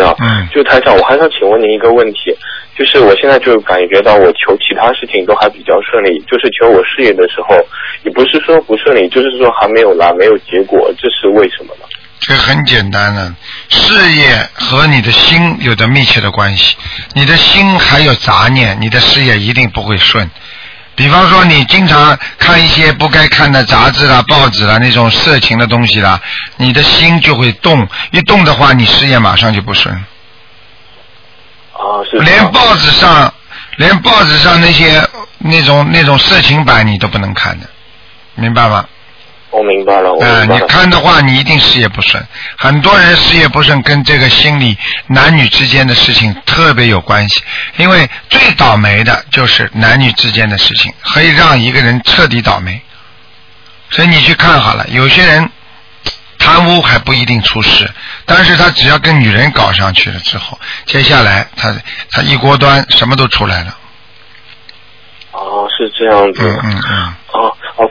嗯。就台长，我还想请问您一个问题，就是我现在就感觉到我求其他事情都还比较顺利，就是求我事业的时候，也不是说不顺利，就是说还没有来没有结果，这是为什么呢？这很简单了，事业和你的心有着密切的关系。你的心还有杂念，你的事业一定不会顺。比方说，你经常看一些不该看的杂志啦、报纸啦，那种色情的东西啦，你的心就会动。一动的话，你事业马上就不顺。啊，是。连报纸上，连报纸上那些那种那种色情版你都不能看的，明白吗？我明白了，我明白了。你看的话，你一定事业不顺。很多人事业不顺跟这个心理男女之间的事情特别有关系，因为最倒霉的就是男女之间的事情，可以让一个人彻底倒霉。所以你去看好了，有些人贪污还不一定出事，但是他只要跟女人搞上去了之后，接下来他他一锅端什么都出来了。哦，是这样子。嗯嗯嗯。